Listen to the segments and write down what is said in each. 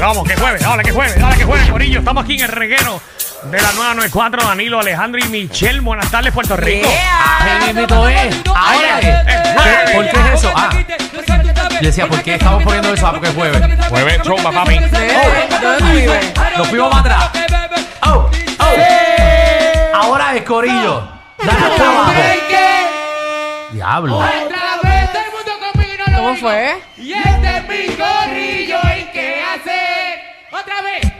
Vamos, vamos, que jueves, dale que jueves, dale que jueves, Corillo. Estamos aquí en el reguero de la 994, Danilo, Alejandro y Michelle. Buenas tardes, Puerto Rico. ¿Qué mismito es? ¿Qué- ¿Por qué es eso? Ah, yo decía, ¿por qué estamos poniendo eso? Ah, porque es jueves. Jueves, chomba, papi. ¿Dónde tú vives? Nos fuimos para atrás. Oh, oh. Ahora es Corillo. Dale hasta abajo. Diablo. ¿Cómo fue? Y este es mi corrillo, ¿y qué hacer? Otra vez.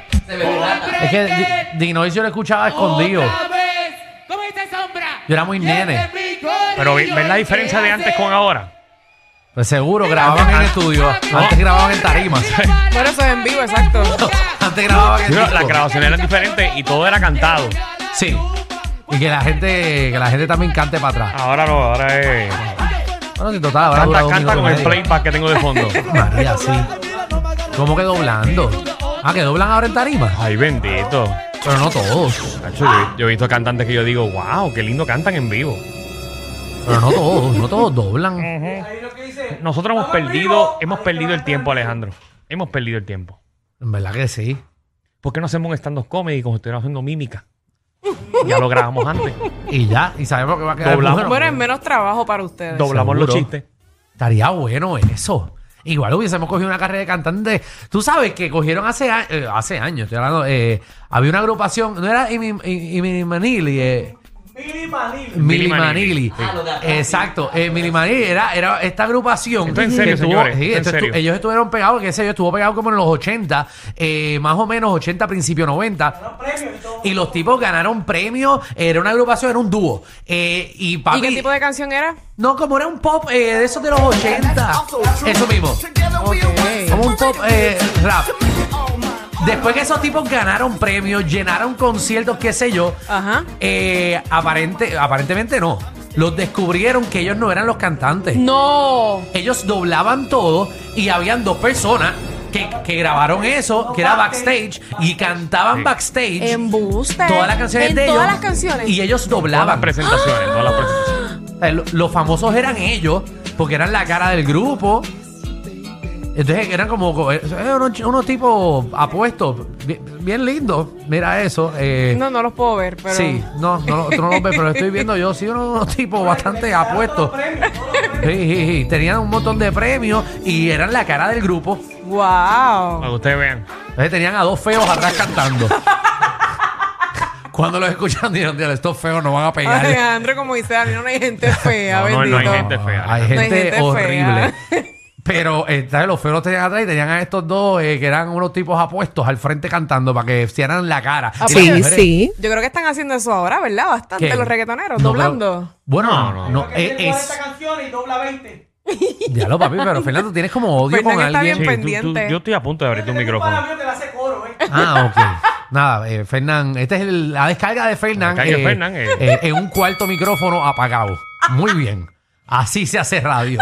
Es que Di- Dinois yo lo escuchaba escondido. Otra vez. ¿Cómo dice sombra? Yo era muy este nene. es mi corrillo, Pero ¿ves ¿y la diferencia de antes con ahora? Pues seguro, grababan en estudio. Antes grababan en tarimas. Bueno, eso es en vivo, exacto. Antes grababan en Digo, Las grabaciones eran diferentes y todo era cantado. Sí. Y que la gente, que la gente también cante para atrás. Ahora no, ahora es. Bueno, si total, ahora dura Canta, dos canta minutos con y el medio. playback que tengo de fondo. María, sí. ¿Cómo que doblando? Ah, que doblan ahora en tarima. Ay, bendito. Pero no todos. Nacho, yo, yo he visto cantantes que yo digo, wow, qué lindo cantan en vivo. Pero no todos, no todos doblan. Nosotros hemos perdido, hemos perdido el tiempo, Alejandro. Hemos perdido el tiempo. En verdad que sí. ¿Por qué no hacemos un stand-up comedy como estuviéramos haciendo mímica? Ya lo grabamos antes. Y ya, y sabemos que va a quedar Doblamos. bueno. Bueno, es menos trabajo para ustedes. Doblamos Seguro. los chistes. Estaría bueno eso. Igual hubiésemos cogido una carrera de cantante. Tú sabes que cogieron hace, eh, hace años, estoy hablando, eh, había una agrupación, no era Imi Imi- Imi Manili, eh, Mili Manili. Exacto. Eh, Mili Manili era, era esta agrupación. Esto en serio, que estuvo- señores, sí, esto en esto estu- serio. ellos estuvieron pegados, que sé yo, estuvo pegado como en los 80, eh, más o menos 80, principio 90. Y los tipos ganaron premios. Era una agrupación, era un dúo. Eh, y papi, ¿Y qué tipo de canción era? No, como era un pop eh, de esos de los 80. Eso mismo. Como un pop eh, rap. Después que esos tipos ganaron premios, llenaron conciertos, qué sé yo, Ajá. eh, aparente, aparentemente no. Los descubrieron que ellos no eran los cantantes. No. Ellos doblaban todo y habían dos personas que, que grabaron eso, que era backstage, y cantaban backstage Embuste. todas las canciones en de ellos. todas las canciones. Y ellos Todas las doblaban. presentaciones, todas las presentaciones. O sea, lo- los famosos eran ellos, porque eran la cara del grupo. Entonces eran como eh, unos, unos tipos apuestos, bien, bien lindos. Mira eso. eh, No, no los puedo ver, pero. Sí, no, no, tú no los ves, pero lo estoy viendo yo. Sí, unos, unos tipos bastante apuestos. Sí, sí, sí. Tenían un montón de premios y eran la cara del grupo. Wow. Para que ustedes vean. Entonces tenían a dos feos atrás cantando. Cuando los escuchan, dijeron, "Dios, estos feos no van a pegar. Alejandro, como dice Dani, no hay gente fea, No, no, no hay bendito. gente fea. Hay No hay gente, gente horrible. fea. Pero eh, los feos los tenían atrás y tenían a estos dos eh, que eran unos tipos apuestos al frente cantando para que hicieran la cara. Ah, sí, mujeres- sí. Yo creo que están haciendo eso ahora, ¿verdad? Bastante ¿Qué? los reggaetoneros, No, doblando. pero- bueno, No, no, no. eh, es. canciones y dobla 20. Diablo, papi, pero Fernando, tienes como odio Fernan con está alguien. Sí, tú- tú- pendiente. yo estoy a punto de abrir tu micrófono. te la hace coro, ¿eh? Ah, ok. Nada, eh, Fernán, esta es el- la descarga de Fernán. Descarga de Fernán, eh. eh, en un cuarto micrófono apagado. Muy bien. Así se hace radio.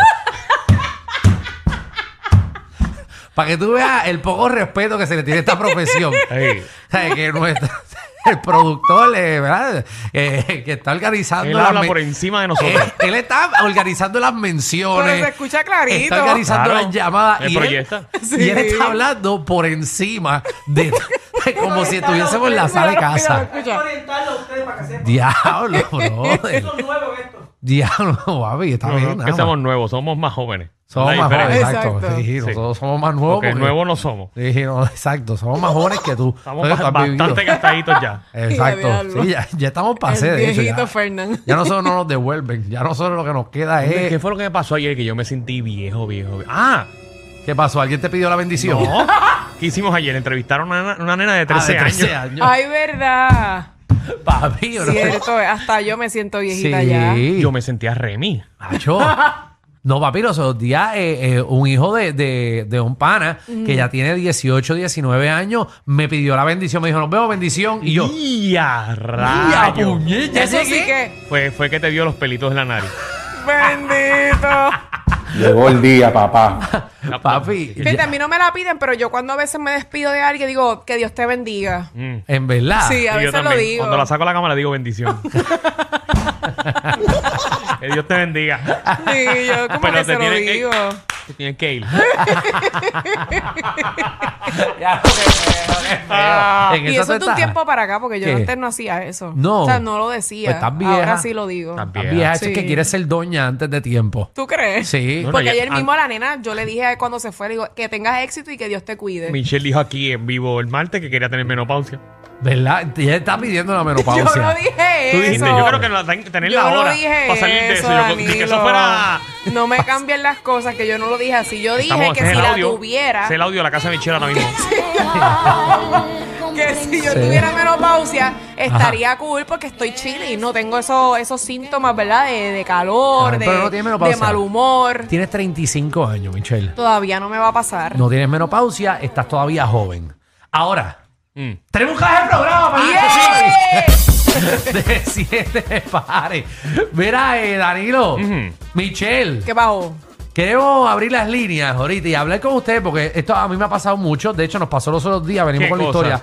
Para que tú veas el poco respeto que se le tiene a esta profesión. Que nuestro- el productor, eh, ¿verdad? Eh, que está organizando. él las habla por encima de nosotros. Eh, él está organizando las menciones. Pero se escucha clarito. Está organizando Claro, las llamadas. y, él, y él está hablando por encima de. como si estuviésemos en la sala de casa. Diablo, esto. Diablo, papi, está No, no, bien. que nada somos nuevos, somos más jóvenes. Somos La más jóvenes, diferencia. exacto. Exacto. Sí, nosotros somos más nuevos. Porque porque- nuevos no somos. Sí, no, exacto. Somos más jóvenes que tú. Estamos Entonces, ba- tú has vivido. bastante gastaditos ya. Exacto. diablo. Sí, ya, ya estamos pasé, El de hecho. viejito Ya, Fernán. ya nosotros no nos devuelven. Ya nosotros lo que nos queda es. ¿Qué fue lo que me pasó ayer? Que yo me sentí viejo, viejo. viejo. Ah, ¿Qué pasó? ¿Alguien te pidió la bendición? no. ¿Qué hicimos ayer? Entrevistaron a una, una nena de Ah, 13, de 13 años. años. Ay, verdad. Papi, bro. Cierto, hasta yo me siento viejita Sí. ya. Yo me sentía Remy. Macho. No, papi, los otros días eh, eh, un hijo de, de- de un pana que ya tiene 18, 19 años me pidió la bendición. Me dijo, nos vemos, bendición. Y yo, ¡Y a ¡Ya, rayo! Ya Eso sí llegué. que. Fue, fue que te dio los pelitos en la nariz. Bendito. Llegó el día, papá. Papi, Fíjate, ya- a mí no me la piden, pero yo cuando a veces me despido de alguien digo que Dios te bendiga. Mm. en verdad. Sí, a Y yo veces lo también. digo. Cuando la saco a la cama le digo bendición. que Dios te bendiga. Sí, yo como Pero que te se lo tiene que- digo. Te Tienes que ir. Ya. Ah. En Y esa eso es de un estás. tiempo para acá, porque yo ¿Qué? antes no hacía eso. No. O sea, no lo decía. Pues estás vieja. Ahora sí lo digo. Estás vieja. vieja, eso es Sí. que quieres ser doña antes de tiempo. ¿Tú crees? Sí. Porque ya- ayer mismo a la nena yo le dije cuando se fue, le digo, que tengas éxito y que Dios te cuide. Michelle dijo aquí en vivo el martes que quería tener menopausia. ¿Verdad? Ella está pidiendo la yo menopausia. no dije Tú eso. dijiste, yo creo que ten- tener Yo la no hora dije para salir de eso. eso, Yo- que eso Danilo. fuera. No me cambien las cosas, que yo no lo dije así. Yo dije Estamos- que ese es si el la audio. tuviera, ese Es el audio de la casa de Michelle ahora mismo. que si yo Sí. tuviera menopausia, estaría cool porque estoy chile y no tengo esos, esos síntomas, ¿verdad? De, de calor, de, pero no tienes menopausia. de mal humor. Tienes 35 años, Michelle. Todavía no me va a pasar. No tienes menopausia, estás todavía joven. Ahora, Mm. tenemos un caje de programa para ¡Yeah! de siete pares. Mira, eh, Danilo, Ujú. Michelle, ¿Qué pasó? queremos abrir las líneas ahorita y hablar con usted porque esto a mí me ha pasado mucho. De hecho, nos pasó los otros días, venimos ¿Qué con la historia.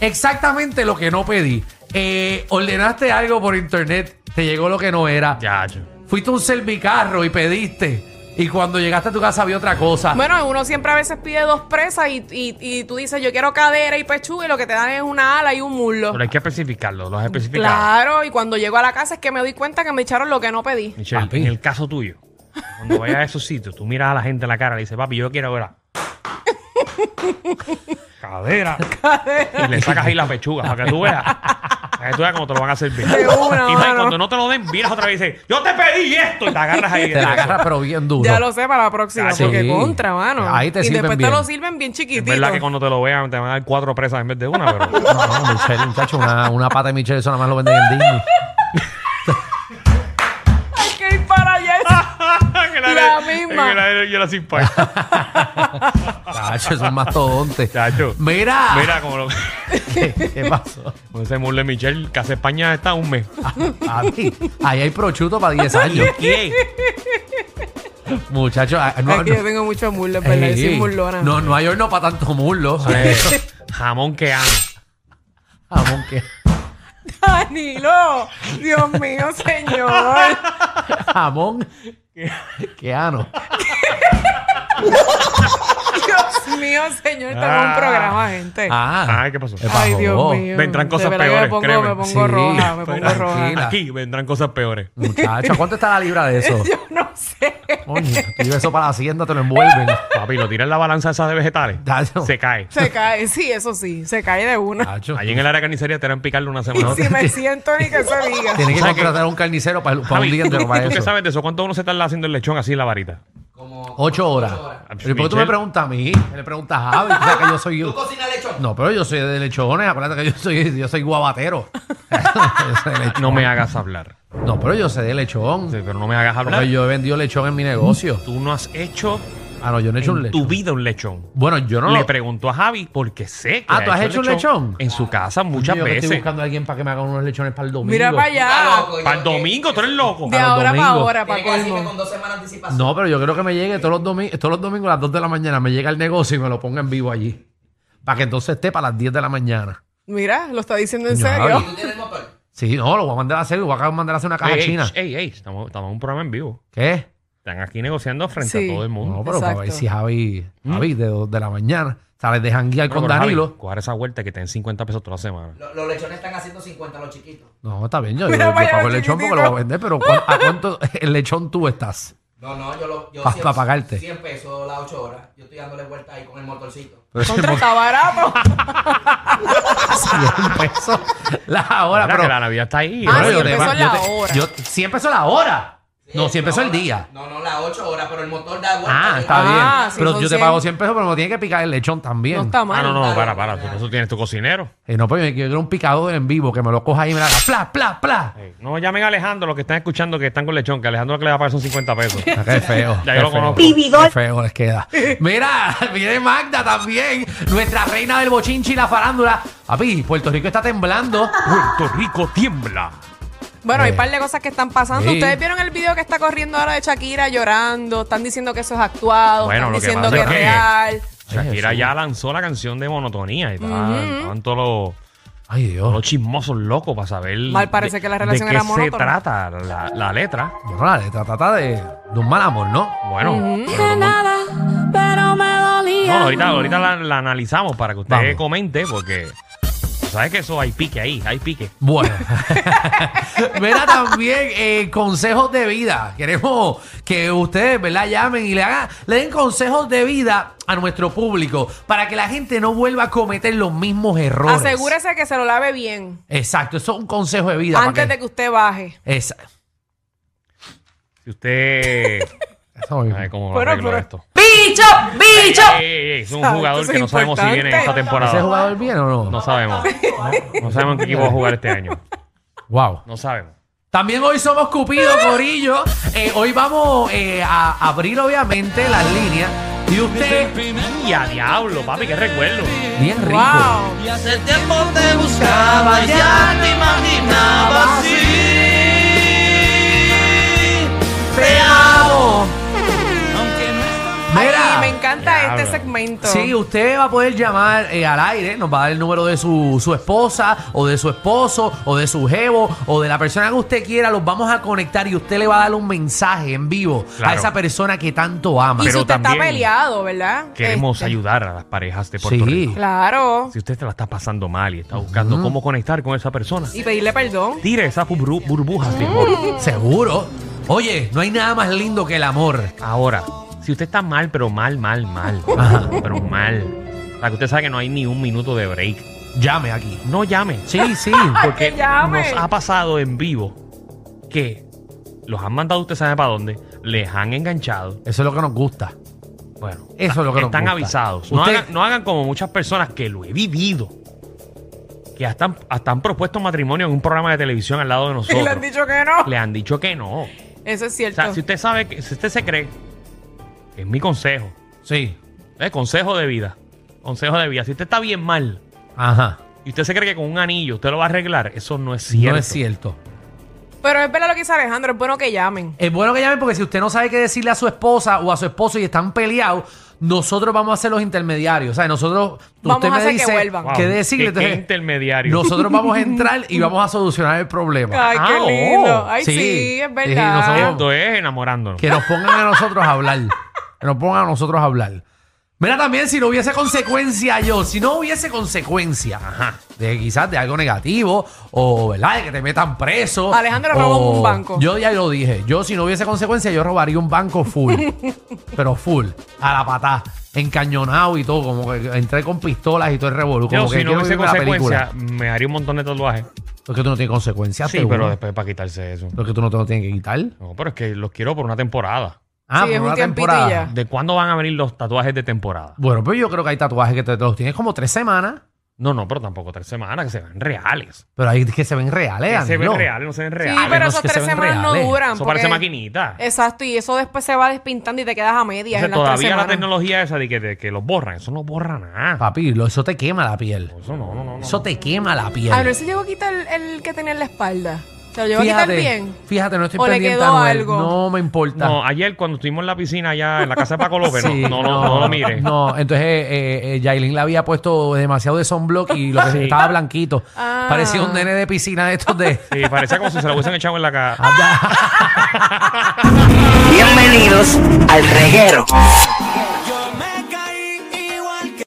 Exactamente lo que no pedí. Eh, ordenaste algo por internet, te llegó lo que no era. Ya, yo. Fuiste a un servicarro y pediste. Y cuando llegaste a tu casa había otra cosa. Bueno, uno siempre a veces pide dos presas y, y, y tú dices, yo quiero cadera y pechuga y lo que te dan es una ala y un muslo. Pero hay que especificarlo, lo has especificado. Claro, y cuando llego a la casa es que me doy cuenta que me echaron lo que no pedí. Michelle, Papi. en el caso tuyo, cuando vayas a esos sitios, tú miras a la gente en la cara y le dices, papi, yo quiero ver. Cadera. Y le sacas ahí la pechuga para que tú veas. Para que tú veas cómo te lo van a servir. De una, y más, mano. cuando no te lo den, miras otra vez y dices, yo te pedí esto. Y te agarras ahí. te la agarras pero bien duro. Ya lo sé para la próxima, Sí. porque contra, mano. Ahí te y sirven después bien. te lo sirven bien Es chiquitito. verdad que cuando te lo vean te van a dar cuatro presas en vez de una, pero... No, no, Michelle, muchacho, una, una pata de Michelle, eso nada más lo venden en Disney. En el La misma. En el aire yo la sin. Chacho, es un mastodonte. Chacho. Mira. Mira como lo... ¿Qué, qué pasó? Con ese mule Michelle, que hace España está un mes. Papi, ahí hay prochuto para 10 años. ¿Quién? Muchachos, ah, no, es que no, yo tengo muchos muslos, ¿verdad? Yo soy Ey, murlona. no, no hay horno para tanto muslo. Jamón que amo. Jamón que Danilo, Dios mío, señor. jamón que ano. Dios mío, señor, tengo un Ah. programa, gente. Ah, Ay, ¿qué pasó? ¿qué Ay, pasó? Dios mío. Vendrán De cosas verdad que peores, Me pongo, créeme. me pongo Sí, roja, me pongo tranquila. roja. Aquí vendrán cosas peores. Muchacho, ¿cuánto está la libra de eso? Yo no sé. Coño, eso para la hacienda te lo envuelven. Papi, lo tiras en la balanza esa de vegetales. Se cae. Se cae, sí, eso sí, se cae de una. Allí en el área de carnicería te harán picarle una Y semana. si me siento ni que se diga. Tienes que contratar a un carnicero para, para un Javi, día entero para ¿tú qué eso. sabes de eso? ¿Cuánto uno se tarda haciendo el lechón así en la varita? Ocho horas. ¿Pero por qué tú me preguntas a mí? ¿Qué le preguntas a Javi? Tú que yo soy yo. No, pero yo soy de lechones. Acuérdate que yo soy, yo soy guabatero. Yo soy de lechón. No me hagas hablar. No, pero yo sé de lechón. Sí, pero no me hagas hablar. Porque yo he vendido lechón en mi negocio. Tú no has hecho Ah, no, yo no he hecho un en tu lechón. vida un lechón. Bueno, yo no Le lo... pregunto a Javi porque sé que Ah, ha ¿tú has hecho un lechón? En su casa muchas yo que veces. estoy buscando a alguien para que me haga unos lechones para el domingo. Mira para allá. Para el domingo, tú eres loco. De los ahora para domingos. ahora, para Tiene que decirme colmo. con dos semanas de anticipación. No, pero yo creo que me llegue todos los, domingos, todos los domingos a las 2 de la mañana. Me llega el negocio y me lo ponga en vivo allí. Para que entonces esté para las 10 de la mañana. Mira, lo está diciendo en Coño, serio. Javi. ¿Tú tienes el motor? Sí, no, lo voy a mandar a hacer. Voy a mandar a hacer una caja Ey, ey, china. ey, ey, estamos, estamos en un programa en vivo. ¿Qué? Están aquí negociando frente Sí. a todo el mundo. No, pero para ver Exacto. si Javi, Javi de 2 de la mañana sales de janguear No, con pero, Javi, Danilo. coger esa vuelta que te den 50 pesos toda la semana. Lo- Los lechones están haciendo 50 los chiquitos. No, está bien, yo, yo, Mira yo pago el lechón porque lo voy a vender, pero ¿cu- ¿a cuánto el lechón tú estás? No, no, yo lo. Yo Pa- 100 pa' pagarte. 100 pesos las 8 horas. Yo estoy dándole vuelta ahí con el motorcito. Contra está barato. 100 pesos la hora, Mira pero... que la Navidad está ahí. Ah, sí, yo te empezó va- la yo te- hora. yo- 100 pesos la hora. No, 100 pesos el no, día. No, no, las 8 horas, pero el motor da vuelta. Ah, Yo- está Ah, bien. sí, pero son yo te 100. pago 100 pesos, pero me tiene que picar el lechón también. No está mal. Ah, no, no, para, para. Tú, eso tienes tu cocinero. Eh, no, pero yo quiero un picador en vivo que me lo coja ahí y me lo haga pla, pla, pla. Ey, No llamen a Alejandro, los que están escuchando que están con lechón, que Alejandro lo que le va a pagar son 50 pesos. Ah, Qué feo. Ya qué yo lo feo. conozco. Qué feo les queda. Mira, viene Magda también, nuestra reina del bochinchi y la farándula. Papi, Puerto Rico está temblando. Puerto Rico tiembla. Bueno, hay Eh. un par de cosas que están pasando. Sí. Ustedes vieron el video que está corriendo ahora de Shakira llorando. Están diciendo que eso es actuado. Bueno, están lo que diciendo pasa que es real. Shakira ya lanzó la canción de monotonía y estaban, estaban todos los, Ay, todos los Dios. chismosos locos para saber. Mal parece que la relación de era qué se monótona. trata la, la letra. Bueno, la letra trata de, de un mal amor, ¿no? Bueno, pero no- pero me dolía. no, ahorita, ahorita la, la analizamos para que usted Vamos. comente, porque sabes que eso hay pique ahí, hay pique. Bueno. Mira también eh, consejos de vida. Queremos que ustedes, ¿verdad? Llamen y le hagan, le den consejos de vida a nuestro público para que la gente no vuelva a cometer los mismos errores. Asegúrese que se lo lave bien Exacto, eso es un consejo de vida. para antes que- de que usted baje. Esa- Si usted. Eso mismo. A ver cómo Pero, arreglo pero- esto. ¡Bicho! ¡Bicho! Ey, ey, ey, es un Exacto, jugador eso que es no sabemos si viene en esta importante. ¿Ese temporada. jugador bien o no? No sabemos. No sabemos en qué equipo va a jugar este año. Wow. No sabemos. También hoy somos Cupido, Corillo. Eh, hoy vamos eh, a abrir, obviamente, las líneas. Y usted, Y a diablo, papi, qué recuerdo. bien rico. ¡Wow! Y hace tiempo te buscaba, ya te imaginaba así. Te. Mira. Ay, me encanta este segmento. Sí, usted va a poder llamar eh, al aire, nos va a dar el número de su, su esposa o de su esposo o de su jevo o de la persona que usted quiera, los vamos a conectar y usted le va a dar un mensaje en vivo a esa persona que tanto ama. Y Pero si usted está también peleado, ¿verdad? Queremos Este, ayudar a las parejas de Puerto Sí. Rico. Claro. Si usted te la está pasando mal y está buscando cómo conectar con esa persona, Y pedirle perdón. tire esas burbu- burbujas de amor. Seguro. Oye, no hay nada más lindo que el amor. Ahora, si usted está mal, pero mal, mal, mal, Ajá. pero mal, o sea, que usted sabe que no hay ni un minuto de break, Llame aquí. no llame. Sí, sí. Porque llame. nos ha pasado en vivo que los han mandado usted sabe para dónde, les han enganchado. Eso es lo que nos gusta. Bueno, Eso es lo que nos están gusta. avisados. No Usted- hagan, no hagan como muchas personas que lo he vivido. Que hasta, han- hasta han propuesto matrimonio en un programa de televisión al lado de Y nosotros. le han dicho que no. Le han dicho que no. O Eso es cierto. sea, si usted sabe que, si usted se cree, es mi consejo. Sí. Es consejo de vida. Consejo de vida. Si usted está bien mal Ajá. y usted se cree que con un anillo usted lo va a arreglar, eso no es cierto. No es cierto. Pero es verdad lo que dice Alejandro, es bueno que llamen. Es bueno que llamen porque si usted no sabe qué decirle a su esposa o a su esposo y están peleados, nosotros vamos a ser los intermediarios. O sea, nosotros, Vamos usted a me que dice vuelvan. Wow, qué decirle. qué- qué entonces, intermediario. nosotros vamos a entrar y vamos a solucionar el problema. Ay, Ah, qué oh. lindo. Ay, sí, Sí. es Sí, verdad. nosotros- Esto es enamorándonos. Que nos pongan a nosotros a hablar. Que nos pongan a nosotros a hablar. Mira también si no hubiese consecuencia yo, si no hubiese consecuencia, ajá, de quizás de algo negativo o, ¿verdad? De que te metan preso. Alejandro o- robó un banco. Yo ya lo dije, yo si no hubiese consecuencia yo robaría un banco full, pero full, a la patada, encañonado y todo, como que entré con pistolas y todo el revolú, como Yo, que si no quiero hubiese verme la película. consecuencia, me haría un montón de tatuajes. Porque tú no tienes consecuencias, Sí, seguro. pero después para quitarse eso. Porque tú no te lo tienes que quitar. No, pero es que los quiero por una temporada. Ah, Sí, por es un una tiempito y temporada. ya. ¿De cuándo van a venir los tatuajes de temporada? Bueno, pero yo creo que hay tatuajes que te, te los tienes como tres semanas. No, no, pero tampoco tres semanas, que se ven reales. Pero hay que se ven reales, Que se ven Danilo. reales, no se ven Sí, reales. pero no, esas es que se tres ven semanas no reales. duran. Eso parece porque- maquinita. Exacto, y eso después se va despintando y te quedas a medias Entonces, en las tres todavía la semanas. tecnología esa de que, de que los borran, eso no borra nada. Papi, lo- eso te quema la piel. Eso no, no, no. no. Eso te quema la piel. A ver si llegó a quitar el, el que tenía en la espalda. ¿Se lo llegó a quitar bien? fíjate, no estoy ¿O le pendiente quedó a Noel. algo? No me importa. No, ayer cuando estuvimos en la piscina allá en la casa de Paco López, Sí, no, no, no, no lo mires. No, entonces eh, eh, Yailin le había puesto demasiado de sunblock y lo que Sí. estaba blanquito. Ah. Parecía un nene de piscina de estos de. Sí, parecía como si se lo hubiesen echado en la cara. Ah, Bienvenidos al reguero.